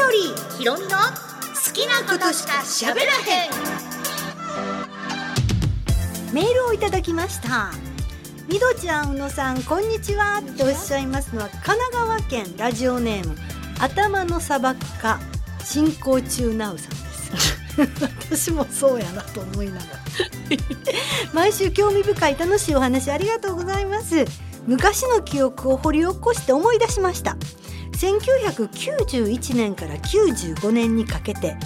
緑ひろみの好きなことしか喋らへん。メールをいただきました。みどちゃん、うのさん、こんにちは。とおっしゃいますのは神奈川県ラジオネーム頭の砂漠か進行中なうさんです。私もそうやなと思いながら。毎週興味深い楽しいお話ありがとうございます。昔の記憶を掘り起こして思い出しました。1991年から95年にかけて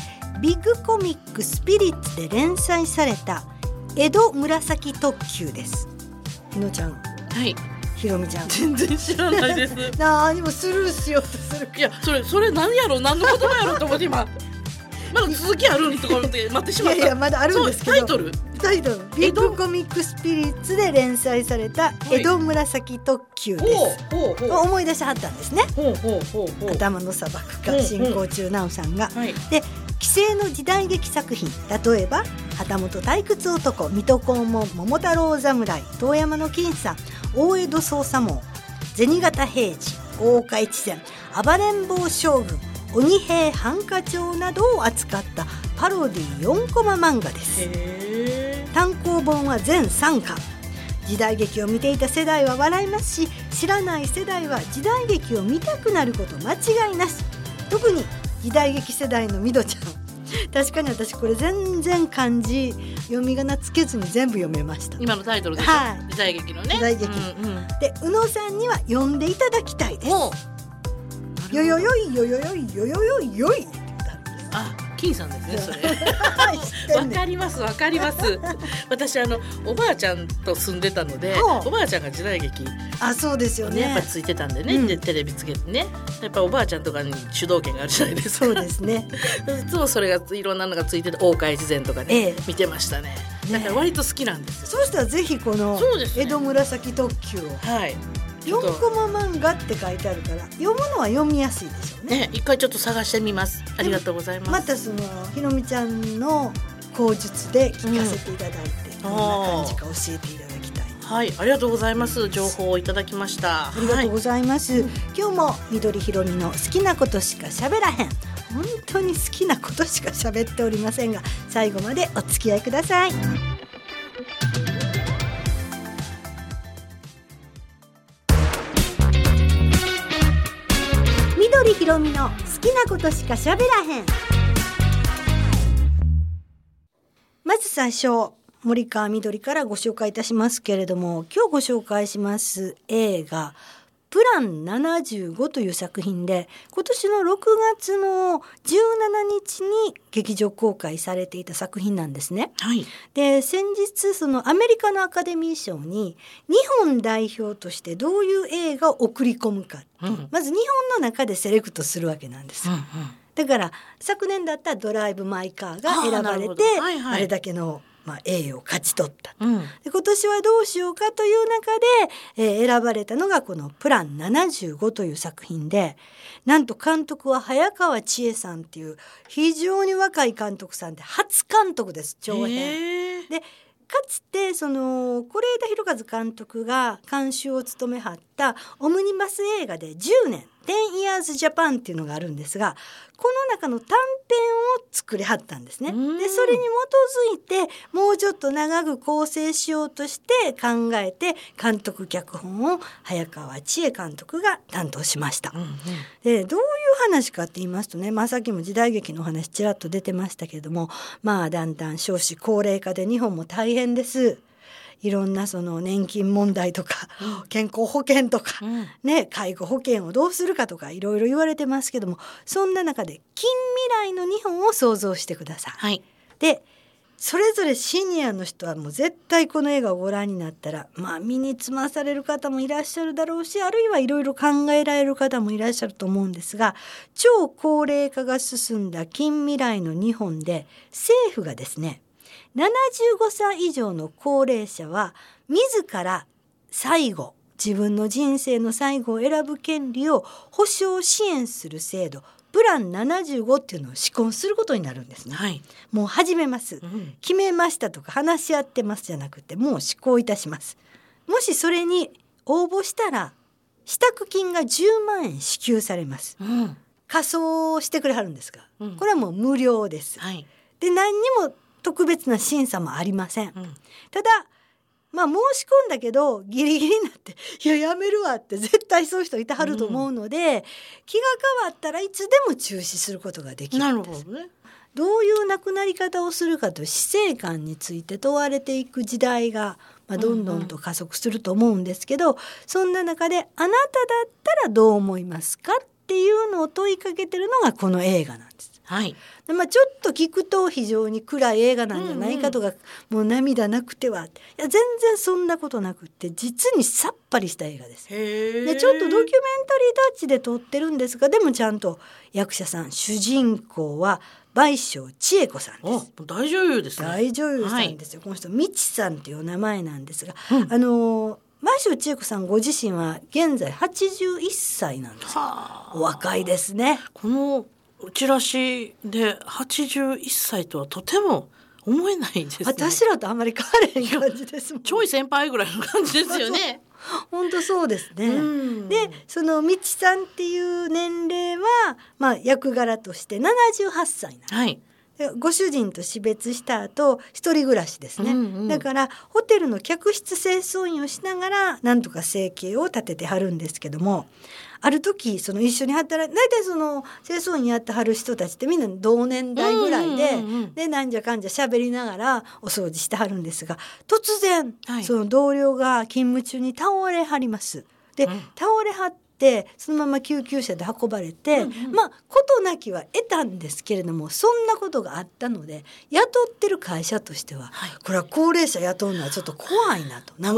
ビッグコミックスピリッツで連載された江戸紫特急です。ひのちゃん。はい。ひろみちゃん。全然知らないです。何もスルーしようとする。いやそれそれ何やろ何の言葉やろと思って今まだ続きあるんとか思って待ってしまった。いやいやまだあるんですけど。タイトル？タイトル。ビッグコミックスピリッツで連載された江戸紫特急です、思い出しはったんですね。頭の砂漠がうんう。ん進行中なおさんが、はい。で既成の時代劇作品例えば旗本退屈男水戸黄門桃太郎侍遠山の金さん大江戸捜査網銭形平次大岡越前暴れん坊将軍鬼平犯科帳などを扱ったパロディ4コマ漫画です。へ単行本は全3巻。時代劇を見ていた世代は笑いますし知らない世代は時代劇を見たくなること間違いなし。特に時代劇世代のみどちゃん。確かに私これ全然漢字読み仮名つけずに全部読めました。今のタイトルでしょ、はい。時代劇のね。時代劇。うんうん。で宇野さんには読んでいただきたいですよよよいよよよいよよよいよい。あ金さんですねそれ。わかりますわかります。私あのおばあちゃんと住んでたのでおばあちゃんが時代劇。あそうですよね。やっぱねついてたんでね、うん。でテレビつけてね。やっぱおばあちゃんとかに主導権があるじゃないです。かそうですね。いつもそれがいろんなのがついてて大岡越前とかね、ええ。見てましたね。だから割と好きなんですよ、そうしたらぜひこの江戸紫特急を。はい4とコマ漫画って書いてあるから読むのは読みやすいでしょうね。ね一回ちょっと探してみますありがとうございますまたそのひろみちゃんの口述で聞かせていただいて、どんな感じか教えていただきたい。はいありがとうございます情報をいただきましたありがとうございます。今日も緑ひろみの好きなことしか喋らへん。本当に好きなことしか喋っておりませんが、最後までお付き合いください。緑ひろみの好きなことしか喋らへん。まず最初森川みどりからご紹介いたしますけれども今日ご紹介します映画「プラン75」という作品で今年の6月の17日に劇場公開されていた作品なんですね。はい。で先日そのアメリカのアカデミー賞に日本代表としてどういう映画を送り込むかうんうん。まず日本の中でセレクトするわけなんです。だから昨年だったら「ドライブ・マイ・カー」が選ばれてど。はいはい。あれだけの、まあ、栄誉を勝ち取った。うんうんで今年はどうしようかという中で、えー選ばれたのがこの「プラン75」という作品でなんと監督は早川千恵さんっていう非常に若い監督さんで初監督です長編。でかつてその是枝裕和監督が監修を務めはったオムニバス映画で10年「10 Years Japan」っていうのがあるんですがこの中の短編を作りはったんですね。うんでそれに基づいてもうちょっと長く構成しようとして考えて監督脚本を早川千恵監督が担当しました。うんうんでどういう話かって言いますとね、まあ、さっきも時代劇のお話ちらっと出てましたけれどもまあだんだん少子高齢化で日本も大変です。いろんなその年金問題とか健康保険とか、うん。ね、介護保険をどうするかとかいろいろ言われてますけどもそんな中で近未来の日本を想像してください。はい。でそれぞれシニアの人はもう絶対この映画をご覧になったらまあ身につまされる方もいらっしゃるだろうしあるいはいろいろ考えられる方もいらっしゃると思うんですが超高齢化が進んだ近未来の日本で政府がですね75歳以上の高齢者は自ら最後自分の人生の最後を選ぶ権利を保障支援する制度プラン75っていうのを施行することになるんですね。はい。もう始めます。うん。決めましたとか話し合ってますじゃなくてもう施行いたします。もしそれに応募したら支度金が10万円支給されます。うん。仮装してくれはるんですが、うん。これはもう無料です。はい。で何にも特別な審査もありません。うん。ただまあ申し込んだけどギリギリになって「いややめるわ」って絶対そういう人いてはると思うので、気が変わったらいつでも中止することができなるるんです。ほどね。どういう亡くなり方をするかという死生観について問われていく時代が、まあ、どんどんと加速すると思うんですけど、そんな中で「あなただったらどう思いますか?」っていうのを問いかけてるのがこの映画なんです。はい。でまあ、ちょっと聞くと非常に暗い映画なんじゃないかとか、もう涙なくてはいや全然そんなことなくって実にさっぱりした映画です。でちょっとドキュメンタリータッチで撮ってるんですがでもちゃんと役者さん主人公は倍賞千恵子さんおです。大女優ですね。大女優さんですよ、この人みちさんっていうお名前なんですが、うんあの倍賞千恵子さんご自身は現在81歳なんです。お若いですねこのチラシで81歳とはとても思えないですね。私らとあんまり変われへん感じですもんちょい先輩ぐらいの感じですよね。本当そうですね、うんでそのみちさんっていう年齢は、まあ、役柄として78歳なんですはい。でご主人と死別した後一人暮らしですね、うんうんだからホテルの客室清掃員をしながらなんとか生計を立ててはるんですけどもある時その一緒に働い大体その清掃員やってはる人たちってみんな同年代ぐらいで、うんうんうんうん。でなんじゃかんじゃ喋りながらお掃除してはるんですが突然、はい。その同僚が勤務中に倒れはります。で、うん。倒れはってそのまま救急車で運ばれて、うんうん。まあ事なきは得たんですけれどもそんなことがあったので雇ってる会社としては、はい。これは高齢者雇うのはちょっと怖いなと。なん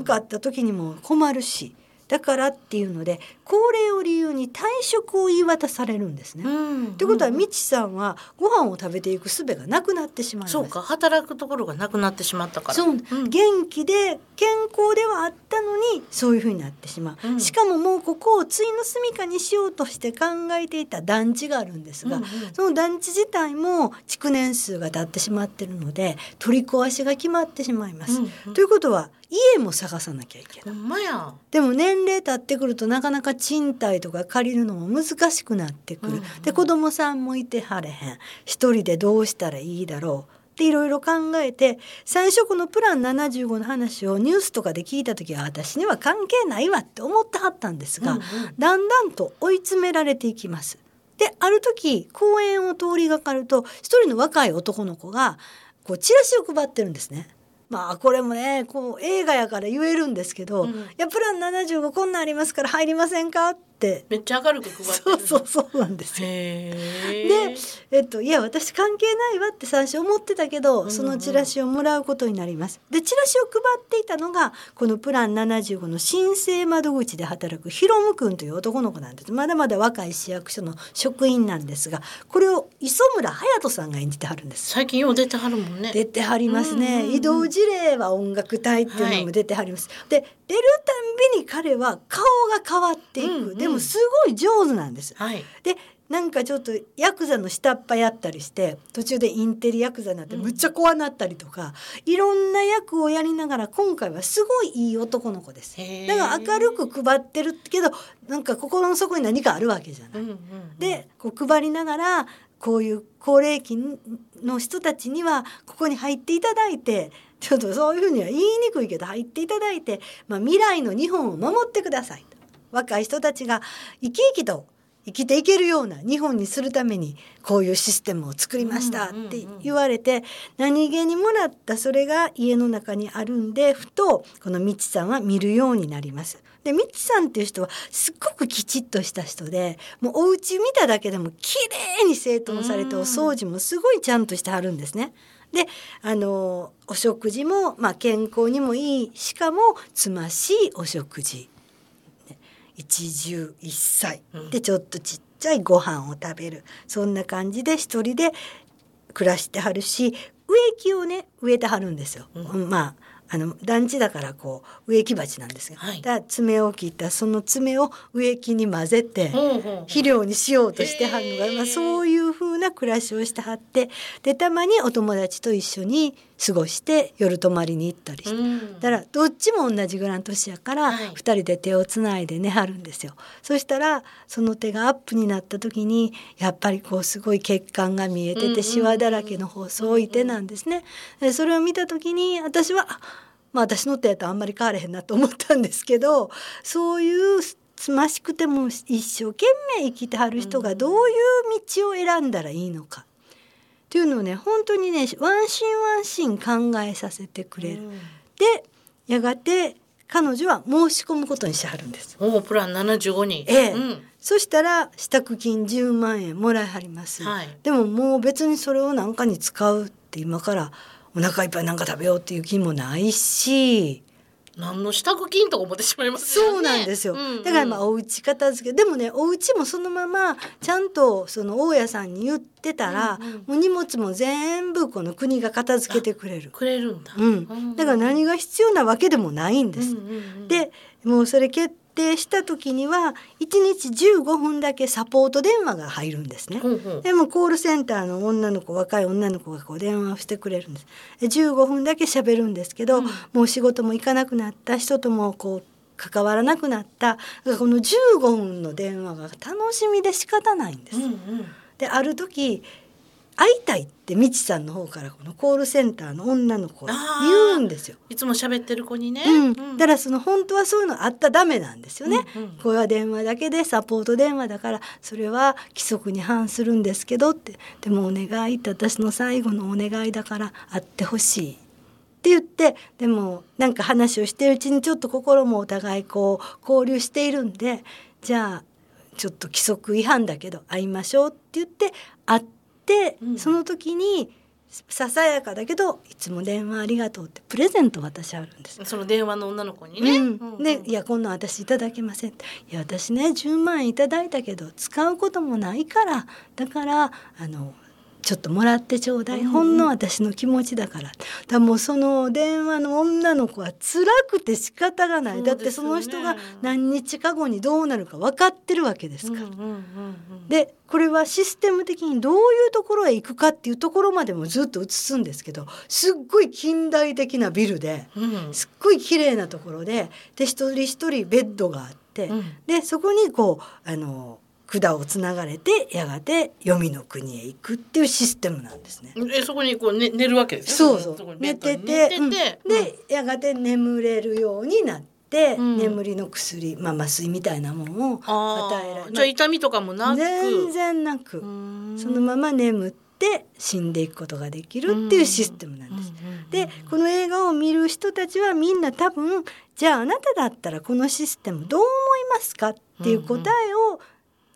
んかあった時にも困るしだからっていうので高齢を理由に退職を言い渡されるんですね。うん。ってことはみちさんはご飯を食べていく術がなくなってしまい。そうか働くところがなくなってしまったから。そう、ん元気で健康ではあったのにそういう風になってしまう、うんしかももうここをついの住処にしようとして考えていた団地があるんですが、うんうんその団地自体も築年数が経ってしまってるので取り壊しが決まってしまいます。うんうんということは家も探さなきゃいけない。でも年齢経ってくるとなかなか賃貸とか借りるのも難しくなってくる、うんうん。で子供さんもいてはれへん。一人でどうしたらいいだろう。っていろいろ考えて最初このプラン75の話をニュースとかで聞いた時は私には関係ないわって思ってはったんですが、うんうん。だんだんと追い詰められていきます。である時公園を通りがかると一人の若い男の子がこうチラシを配ってるんですね。まあこれもねこう映画やから言えるんですけど「うんいやプラン75こんなんありますから入りませんか?」ってめっちゃ明るく配ってそうる。そうそうなんですよ。へでえ。、えっと、いや私関係ないわって最初思ってたけど、そのチラシをもらうことになります。でチラシを配っていたのがこのプラン75の申請窓口で働くヒロム君という男の子なんですまだまだ若い市役所の職員なんですがこれを磯村勇斗さんが演じてはるんです。最近よう出てはるもんね。出てはりますね、うんうんうん移動事例は音楽隊っていうのも出てはります、で出るたんびに彼は顔が変わっていく、うんうんでもすごい上手なんですはい。でなんかちょっとヤクザの下っ端やったりして途中でインテリヤクザになってうんむっちゃ怖なったりとか、いろんな役をやりながら今回はすごいいい男の子ですだから明るく配ってるけどなんか心の底に何かあるわけじゃない。うんうん。でこう配りながらこういう高齢期の人たちにはここに入っていただいてちょっとそういうふうには言いにくいけど入っていただいて、まあ、未来の日本を守ってくださいと若い人たちが生き生きと生きていけるような日本にするためにこういうシステムを作りましたって言われて何気にもらったそれが家の中にあるんでふとこのみちさんは見るようになります。でみちさんっていう人はすっごくきちっとした人でもうお家見ただけでも綺麗に整頓されてうんお掃除もすごいちゃんとしてはるんですね。であのお食事も、まあ、健康にもいい。しかもつましいお食事。ね一汁一菜。うん。でちょっとちっちゃいご飯を食べる。そんな感じで一人で暮らしてはるし植木をね植えてはるんですよ。うまああの団地だからこう植木鉢なんですが、はい。爪を切ったその爪を植木に混ぜて、肥料にしようとしてはるのが、まあ、そういう風な暮らしをしてはってでたまにお友達と一緒に過ごして夜泊まりに行ったりして、うんだからどっちも同じぐらいの年やから、はい二人で手をつないで寝はるんですよ。そしたらその手がアップになった時にやっぱりこうすごい血管が見えててシワだらけの細い手なんですね。でそれを見た時に私はあまあ私の手やとあんまり変われへんなと思ったんですけどそういうつましくても一生懸命生きてはる人がどういう道を選んだらいいのか。っていうのをね本当にねワンシーンワンシーン考えさせてくれる。でやがて彼女は申し込むことにしはるんです。おおプラン75に。ええうんそしたら支度金10万円もらいはります、はいでももう別にそれを何かに使うって今からお腹いっぱいなんか食べようっていう気もないし何の支度金とか思ってしまいますよね。そうなんですよ、うんうんだからまあお家片付けでもねお家もそのままちゃんとその大家さんに言ってたら、うんうんもう荷物も全部この国が片付けてくれる。くれるんだ。うん、だから何が必要なわけでもないんです。うんうんうんでもうそれ決定した時には1日15分だけサポート電話が入るんですね。ほうほうでもコールセンターの女の子若い女の子がこう電話をしてくれるんです。で15分だけ喋るんですけど、うんもう仕事も行かなくなった人ともこう関わらなくなったこの15分の電話が楽しみで仕方ないんです。うんうんである時会いたいってみちさんの方からこのコールセンターの女の子が言うんですよ。いつも喋ってる子にね。うん、だからその本当はそういうのあったらダメなんですよね。うんうんこれは電話だけでサポート電話だからそれは規則に反するんですけどってでもお願いって私の最後のお願いだから会ってほしいって言ってでもなんか話をしてるうちにちょっと心もお互いこう交流しているんでじゃあちょっと規則違反だけど会いましょうって言って会って、うんその時にささやかだけどいつも電話ありがとうってプレゼント渡しあるんです。その電話の女の子にね。うん、で「いやこんなん私いただけません」いや私ね10万円いただいたけど使うこともないからだからあのちょっともらってちょうだい、うんうんほんの私の気持ちだから。だもうその電話の女の子は辛くて仕方がない、だってその人が何日か後にどうなるか分かってるわけですから。うんうんうんうん。でこれはシステム的にどういうところへ行くかっていうところまでもずっと映すんですけどすっごい近代的なビルで。うん。すっごい綺麗なところでで一人一人ベッドがあって、うん。でそこにこうあの管をつながれてやがて黄泉の国へ行くっていうシステムなんですね。えそこにこう、ね、寝るわけですよ。そうそう。寝てててて、うん。でやがて眠れるようになって、うん。眠りの薬、まあ、麻酔みたいなものをあ与えられーじゃあ痛みとかもなく。全然なく、然そのまま眠って死んでいくことができるっていうシステムなんです。でこの映画を見る人たちはみんな多分じゃああなただったらこのシステムどう思いますかっていう答えを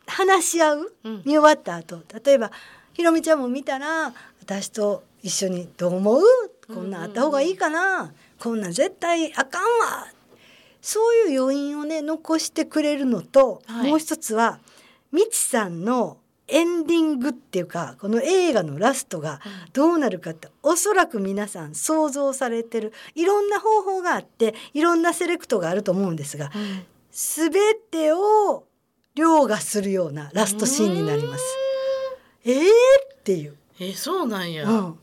話し合う、うん。見終わった後。例えばひろみちゃんも見たら私と一緒に「どう思う？こんなんあった方がいいかな、こんなん絶対あかんわ」そういう余韻をね残してくれるのと、はい。もう一つはみちさんのエンディングっていうかこの映画のラストがどうなるかっておそらく皆さん想像されてるいろんな方法があっていろんなセレクトがあると思うんですがうん。全てを凌駕するようなラストシーンになります。えーっていう。えーそうなんや、うん。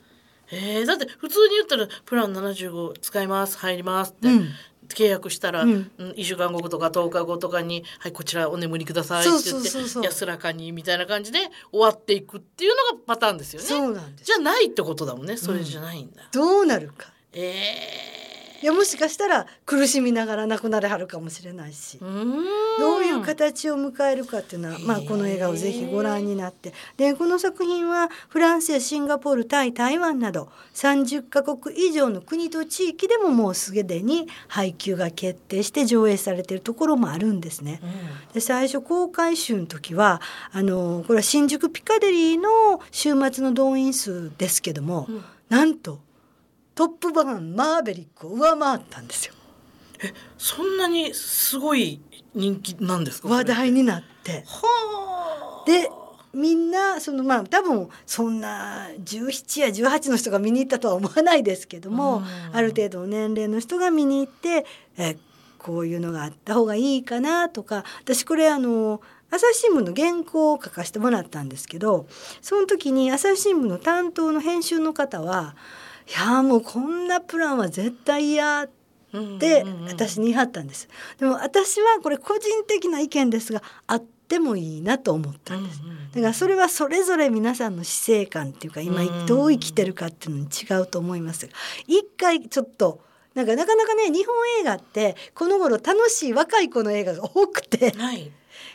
えーだって普通に言ったらプラン75使います入りますって、うん。契約したら、ううんん1週間後とか10日後とかに「はいこちらお眠りください」って言って安らかにみたいな感じで終わっていくっていうのがパターンですよね。そうなんです。じゃないってことだもんね。それじゃないんだ。どうなるか。えいやもしかしたら苦しみながら亡くなれはるかもしれないし。どういう形を迎えるかっていうのは、まあ、この映画をぜひご覧になって。でこの作品はフランスやシンガポールタイ台湾など30カ国以上の国と地域でももうすでに配給が決定して上映されているところもあるんですね。うん。で最初公開週の時はあのこれは新宿ピカデリーの週末の動員数ですけども、うん。なんと「トップガンマーベリック」を上回ったんですよ。そんなにすごい人気なんですか？話題になって。はあ。でみんなそのまあ多分そんな17や18の人が見に行ったとは思わないですけども、ある程度の年齢の人が見に行ってえこういうのがあった方がいいかなとか私これあの朝日新聞の原稿を書かせてもらったんですけどその時に朝日新聞の担当の編集の方は「いやもうこんなプランは絶対嫌」って私に言い張ったんです。でも私はこれ個人的な意見ですがあってもいいなと思ったんです。だからそれはそれぞれ皆さんの死生観っていうか今どう生きてるかっていうのに違うと思いますが一回ちょっとなんかなかなかね日本映画ってこの頃楽しい若い子の映画が多くて、はい、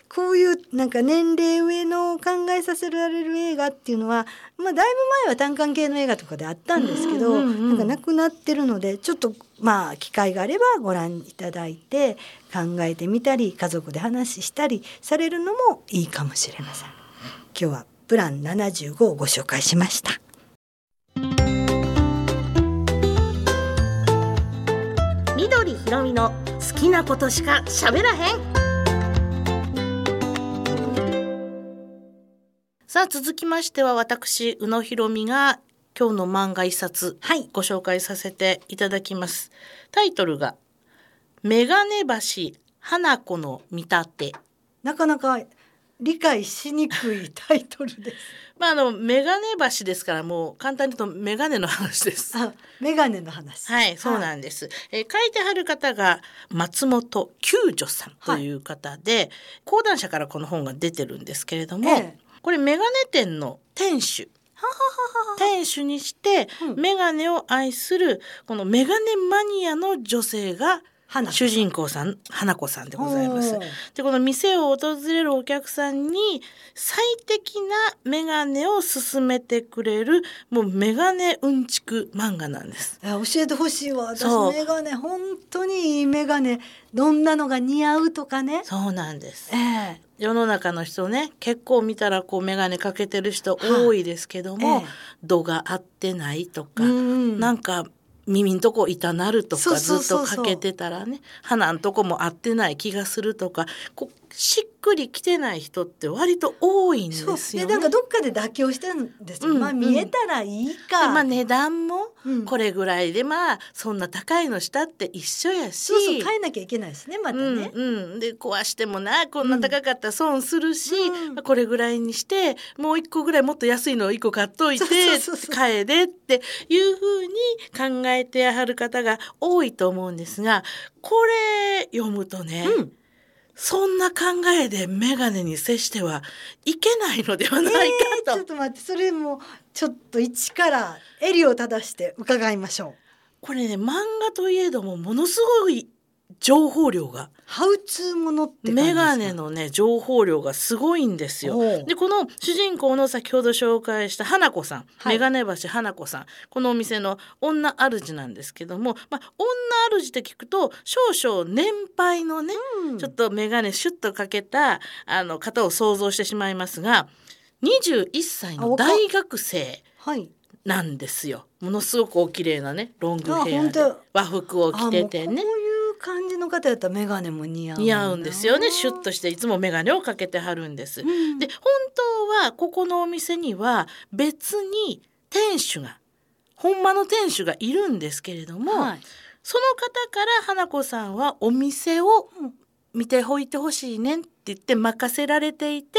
こういうなんか年齢上の考えさせられる映画っていうのは、まあ、だいぶ前は単館系の映画とかであったんですけど、うんうんうん、なんかなくなってるのでちょっとまあ機会があればご覧いただいて考えてみたり家族で話したりされるのもいいかもしれません。今日はプラン75をご紹介しました。緑ひろみの好きなことしか喋らへんさあ続きましては私宇野ひろみが今日の漫画一冊、はい、ご紹介させていただきます。タイトルがメガネ橋花子の見立て。なかなか理解しにくいタイトルです。まああのメガネ橋ですからもう簡単に言うとメガネの話です。あ、メガネの話。はい、そうなんです。はい、えー、書いてはる方が松本救助さんという方で、はい、講談社からこの本が出てるんですけれども、ええ、これメガネ店の店主。店主にして、メガネを愛するこのメガネマニアの女性が主人公さん花子さんでございます。でこの店を訪れるお客さんに最適なメガネを勧めてくれるもうメガネうんちく漫画なんです。教えてほしいわ私メガネ本当にいいメガネどんなのが似合うとかね。そうなんです。えー世の中の人ね結構見たらこう眼鏡かけてる人多いですけども、はええ、度が合ってないとか、うん、なんか耳んとこ痛なるとかずっとかけてたらね鼻んとこも合ってない気がするとかこうしっくりきてない人って割と多いんですよ、ね、なんかどっかで妥協してるんですよ、うん、まあ見えたらいいか、まあ値段もこれぐらいで、まあそんな高いのしたって一緒やし。そうそう変えなきゃいけないしねまたね、うん、うん、で壊してもなこんな高かったら損するし、うん、これぐらいにしてもう一個ぐらいもっと安いのを一個買っといて買えでっていうふうに考えてやはる方が多いと思うんですがこれ読むとね、うんそんな考えで眼鏡に接してはいけないのではないかと、えー、ちょっと待ってそれもちょっと一から襟を正して伺いましょう。これね漫画といえどもものすごい情報量が。ハウツーものってメガネのね情報量がすごいんですよ。でこの主人公の先ほど紹介した花子さん、はい、メガネ橋花子さん。このお店の女主なんですけども、まあ、女主って聞くと少々年配のね、うん、ちょっとメガネシュッとかけたあの方を想像してしまいますが21歳の大学生なんですよ。ものすごくお綺麗なねロングヘアで。和服を着ててね。感じの方やったら眼鏡も似合う似合うんですよね。シュッとしていつも眼鏡をかけてはるんです、うん、で本当はここのお店には別に店主が本間の店主がいるんですけれども、はい、その方から花子さんはお店を見ておいてほしいねって言って任せられていて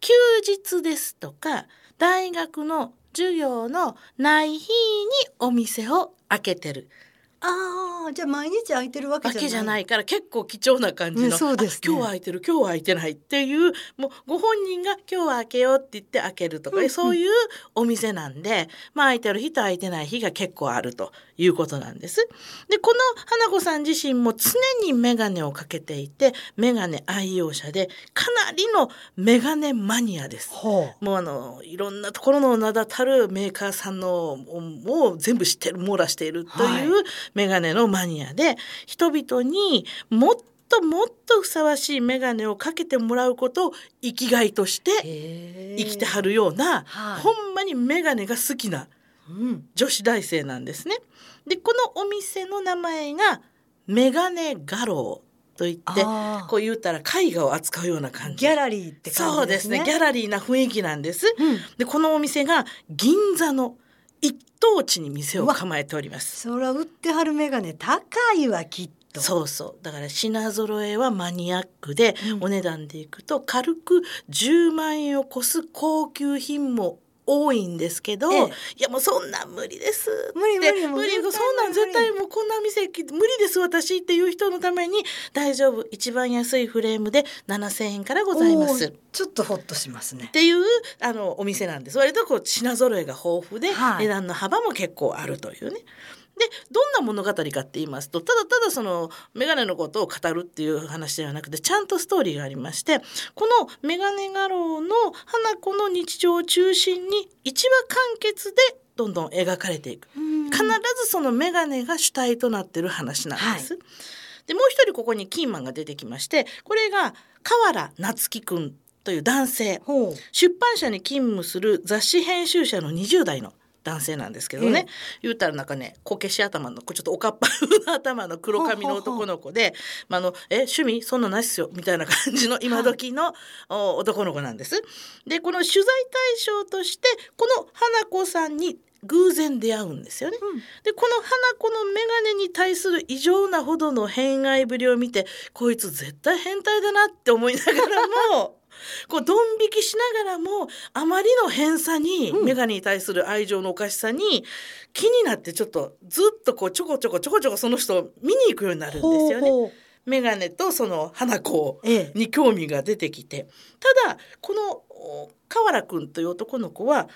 休日ですとか大学の授業のない日にお店を開けてるああじゃあ毎日空いてるわけじゃない。じゃないから結構貴重な感じの、ね、そうです、ね、今日は空いてる今日は空いてないっていうもうご本人が今日は開けようって言って開けるとか、うんうん、そういうお店なんでまあ空いてる日と空いてない日が結構あるということなんです。でこの花子さん自身も常に眼鏡をかけていて眼鏡愛用者でかなりの眼鏡マニアです。もうあのいろんなところの名だたるメーカーさんのを全部知ってる網羅しているという、はいメガネのマニアで人々にもっともっとふさわしいメガネをかけてもらうことを生きがいとして生きてはるような、ほんまにメガネが好きな女子大生なんですね。でこのお店の名前がメガネ画廊と言ってこう言ったら絵画を扱うような感じ。ギャラリーって感じ、ね、そうですね。ギャラリーな雰囲気なんです、うん、でこのお店が銀座の一等地に店を構えております。そら売ってはる眼鏡高いわきっと。そうそう。だから品揃えはマニアックで、うん、お値段でいくと軽く10万円を超す高級品も多いんですけど、ええ、いやもうそんなん無理です無理無理無理そんなん絶対もうこんな店無理です私っていう人のために大丈夫一番安いフレームで7,000円からございます。ちょっとほっとしますね。っていうあのお店なんです。割とこう品揃えが豊富で、はい、値段の幅も結構あるというねでどんな物語かって言いますとただただそのメガネのことを語るっていう話ではなくてちゃんとストーリーがありましてこのメガネ画廊の花子の日常を中心に一話完結でどんどん描かれていく。必ずそのメガネが主体となってる話なんです。はい、でもう一人ここにキーマンが出てきましてこれが河原夏樹くんという男性。出版社に勤務する雑誌編集者の20代の男性なんですけどね、うん、言うたらなんかねこけし頭のちょっとおかっぱの頭の黒髪の男の子で「まあ、のえ趣味？そんなないっすよ」みたいな感じの今時の、男の子なんです。でこの取材対象としてこの花子さんに偶然出会うんですよね。うん、でこの花子の眼鏡に対する異常なほどの偏愛ぶりを見てこいつ絶対変態だなって思いながらもこうドン引きしながらもあまりの偏差に、うん、メガネに対する愛情のおかしさに気になってちょっとずっとこうちょこちょこちょこちょこその人を見に行くようになるんですよね。メガネとその花子に興味が出てきて、ええ、ただこの河原くんという男の子は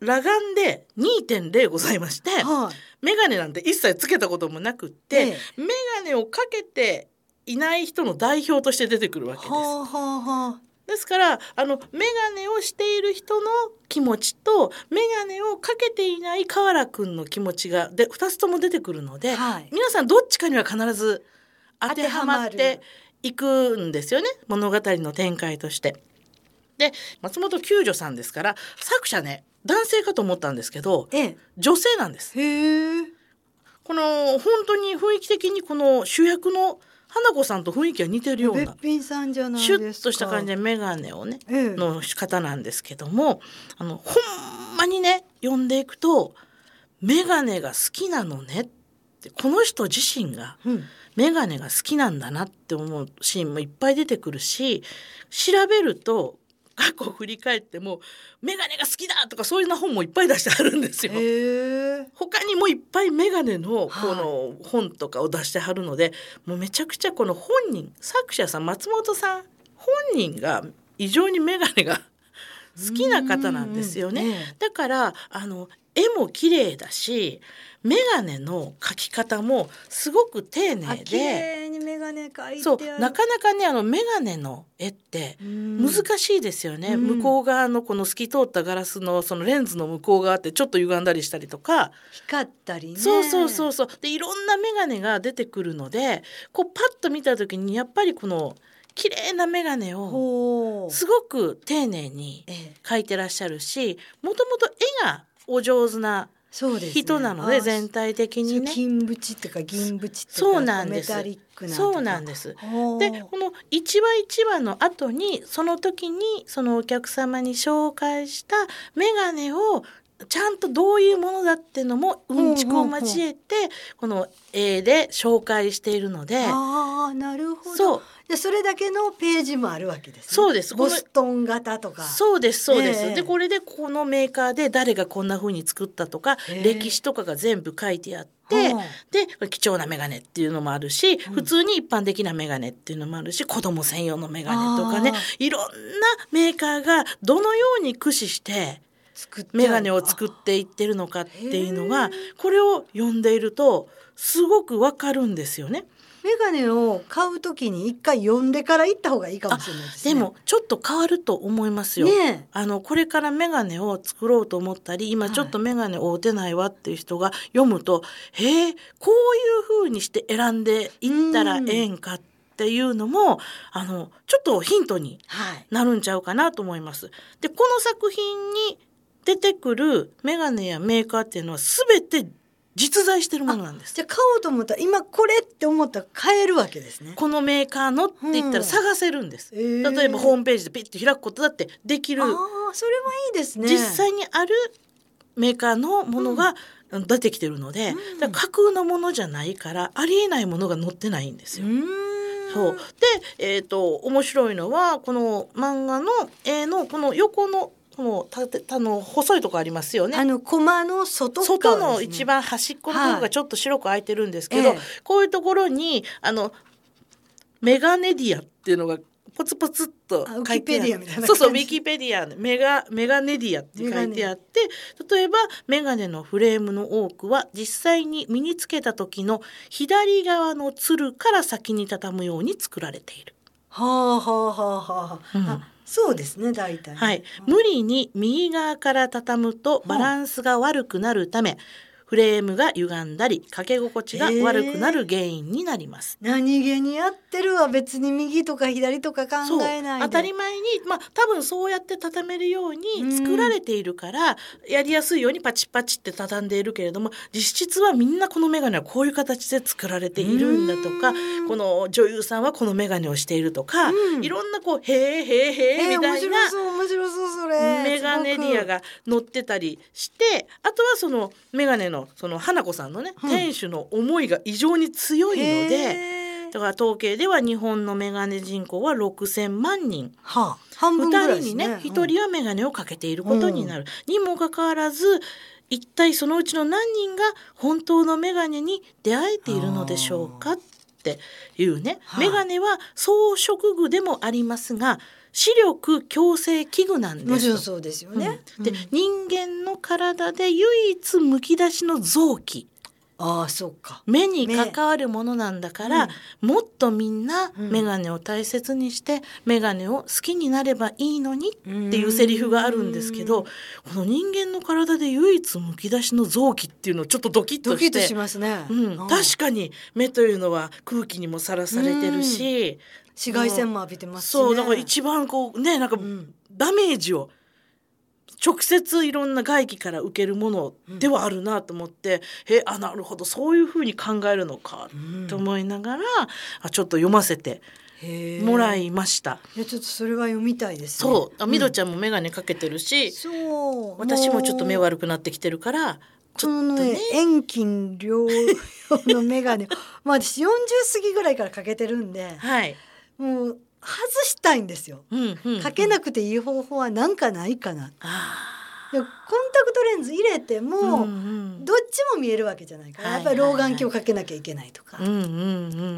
裸眼で2.0ございまして、はい、メガネなんて一切つけたこともなくって、ええ、メガネをかけていない人の代表として出てくるわけです。はあはあですからあの眼鏡をしている人の気持ちと眼鏡をかけていない河原くんの気持ちがで2つとも出てくるので、はい、皆さんどっちかには必ず当てはまっていくんですよね。物語の展開として。で松本九助さんですから作者ね男性かと思ったんですけど、ええ、女性なんです。この本当に雰囲気的にこの主役の花子さんと雰囲気が似てるようなシュッとした感じで眼鏡をね、ええ、の方なんですけどもあのほんまにね読んでいくと眼鏡が好きなのねってこの人自身が眼鏡が好きなんだなって思うシーンもいっぱい出てくるし調べると過去を振り返っても眼鏡が好きだとかそういうな本もいっぱい出してあるんですよ。他にもいっぱい眼鏡のこの本とかを出してはるので、はい、もうめちゃくちゃこの本人作者さん松本さん本人が異常に眼鏡が好きな方なんですよね。ねだからあの絵も綺麗だし眼鏡の描き方もすごく丁寧でそうなかなかねあの眼鏡の絵って難しいですよね、向こう側のこの透き通ったガラスのそのレンズの向こう側ってちょっと歪んだりしたりとか。光ったりね。そうそうそうそう。でいろんな眼鏡が出てくるのでこうパッと見た時にやっぱりこの綺麗な眼鏡をすごく丁寧に描いてらっしゃるしもともと絵がお上手な人なので、ね、全体的にね。金縁っていうか銀縁ってそうなんです。そうなんです。でこの一話一話の後にその時にそのお客様に紹介した眼鏡をちゃんとどういうものだっていうのもうん。ちくを交えてこの絵で紹介しているので。ああなるほど。そう。でそれだけのページもあるわけです、ね、そうです。ボストン型とか。そうですそうです、えー、でこれでこのメーカーで誰がこんな風に作ったとか、え。ー、歴史とかが全部書いてあって、で貴重な眼鏡っていうのもあるし、うん、普通に一般的な眼鏡っていうのもあるし子供専用の眼鏡とかねいろんなメーカーがどのように駆使して眼鏡を作っていってるのかっていうのがこれを読んでいるとすごくわかるんですよね。メガネを買うときに一回読んでから行った方がいいかもしれないですね。でもちょっと変わると思いますよ。ね、あのこれからメガネを作ろうと思ったり、今ちょっとメガネを打てないわっていう人が読むと、はい、へえこういう風にして選んでいったらええんかっていうのも、あのちょっとヒントになるんちゃうかなと思います。でこの作品に出てくるメガネやメーカーっていうのは全て実在してるものなんです。じゃ買おうと思ったら今これって思ったら買えるわけですね。このメーカーのって言ったら探せるんです、うんえー、例えばホームページでピッと開くことだってできるあそれはいいですね。実際にあるメーカーのものが、出てきてるので、うん、架空のものじゃないからありえないものが載ってないんですよ。そう。で、えーと、面白いのはこの漫画の絵のこの横のこのたあの細いとこありますよね。あのコマの外、ね、外の一番端っこの部分がちょっと白く開いてるんですけど、はい、こういうところにあのメガネディアっていうのがポツポツっと書いてあるそうそうウィキペディアメガメガネディアって書いてあって例えばメガネのフレームの多くは実際に身につけた時の左側のつるから先に畳むように作られている。はあはあはあはあ。うんそうですね大体、はい、無理に右側から畳むとバランスが悪くなるため、フレームが歪んだりかけ心地が悪くなる原因になります。えー、何気にやってるは別に右とか左とか考えない当たり前にまあ多分そうやって畳めるように作られているから、やりやすいようにパチパチって畳んでいるけれども実質はみんなこの眼鏡はこういう形で作られているんだとかこの女優さんはこの眼鏡をしているとか、いろんなこう「へえへえへえ」みたいな、そう面白そうそれ。メガネリアが載ってたりしてあとはその眼鏡のその花子さんのね、うん、店主の思いが異常に強いのでだから統計では日本のメガネ人口は6,000万人、はあ、半分ぐらい、ね、2人にね1人はメガネをかけていることになる、うん、にもかかわらず一体そのうちの何人が本当のメガネに出会えているのでしょうかっていうね、はあ、メガネは装飾具でもありますが視力矯正器具なんですもちろんそうですよね。うん、で、人間の体で唯一むき出しの臓器。ああそうか。目に関わるものなんだから、うん、もっとみんな眼鏡を大切にして眼鏡を好きになればいいのにっていうセリフがあるんですけどこの人間の体で唯一むき出しの臓器っていうのをちょっとドキッとして。しますね、うん、確かに目というのは空気にもさらされてるし紫外線も浴びてますし、ね、そうだから一番こうねなんかダメージを直接いろんな外気から受けるものではあるなと思って、うん、えあなるほどそういうふうに考えるのかと思いながら、あちょっと読ませてもらいました。いやちょっとそれは読みたいです、ね、そう。あみどちゃんも眼鏡かけてるし、そう。私もちょっと目悪くなってきてるから。ちょっとね、遠近両用の眼鏡。まあ私40過ぎぐらいからかけてるんで、はい、もう外したいんですよ、うんうんうん、かけなくていい方法は何かないかなコンタクトレンズ入れても、うんうん、どっちも見えるわけじゃないから、やっぱり老眼鏡をかけなきゃいけないとか、うんうんう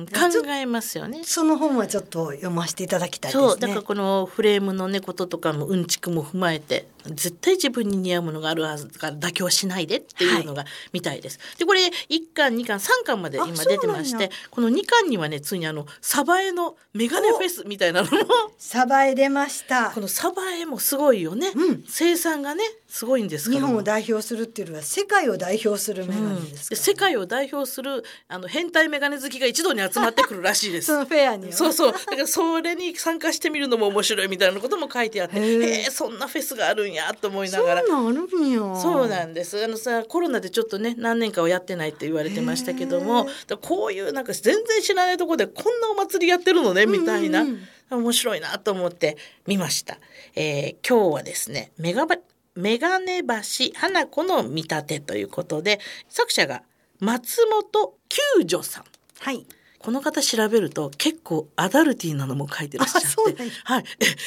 ん、考えますよね。その本はちょっと読ませていただきたいですね。そうだからこのフレームのねこととかもうんちくも踏まえて絶対自分に似合うものがあるはずだから妥協しないでっていうのが見たいです。はい、でこれ1巻2巻3巻まで今出てましてこの2巻にはねついにあのサバエのメガネフェスみたいなのも サバエ出ました。このサバエもすごいよね、うん、生産がねすごいんです日本を代表するっていうのは世界を代表するメガネです、ねうん、世界を代表するあの変態メガネ好きが一度に集まってくるらしいです。そのフェアにそうそう。だからそれに参加してみるのも面白いみたいなことも書いてあってへえそんなフェスがあるんやと思いながら。そうなんです。あのさコロナでちょっとね何年かはやってないって言われてましたけどもこういうなんか全然知らないところでこんなお祭りやってるのねみたいな、うんうん、面白いなと思って見ました、えー、今日はですねメガバメガネ橋花子の見立てということで作者が松本九助さん。はい。この方調べると結構アダルティーなのも書いてらっしゃって、はい、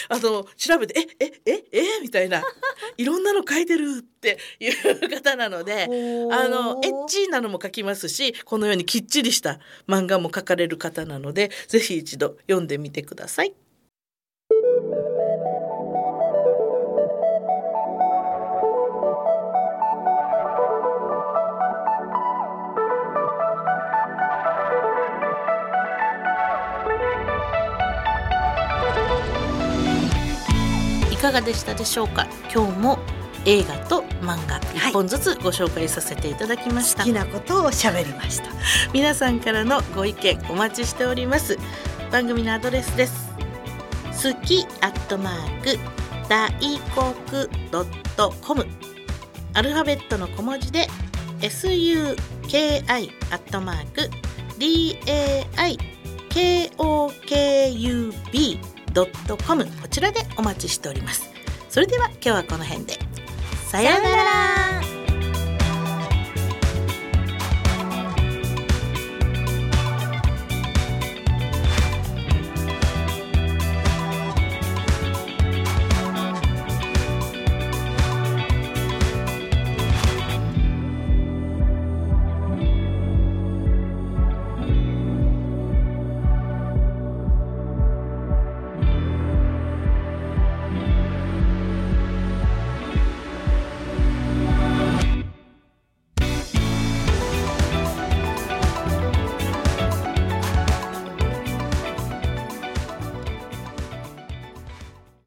あの調べてええええみたいな いろんなの書いてるっていう方なのであのエッチーなのも書きますしこのようにきっちりした漫画も書かれる方なのでぜひ一度読んでみてください。かがでしたでしょうか？今日も映画と漫画一本ずつご紹介させていただきました、はい、好きなことを喋りました。皆さんからのご意見お待ちしております。番組のアドレスです。好きアットマーク大国ドットコム。アルファベットの小文字で SUKI ki アットマークドットコムこちらでお待ちしております。それでは今日はこの辺で。さようなら。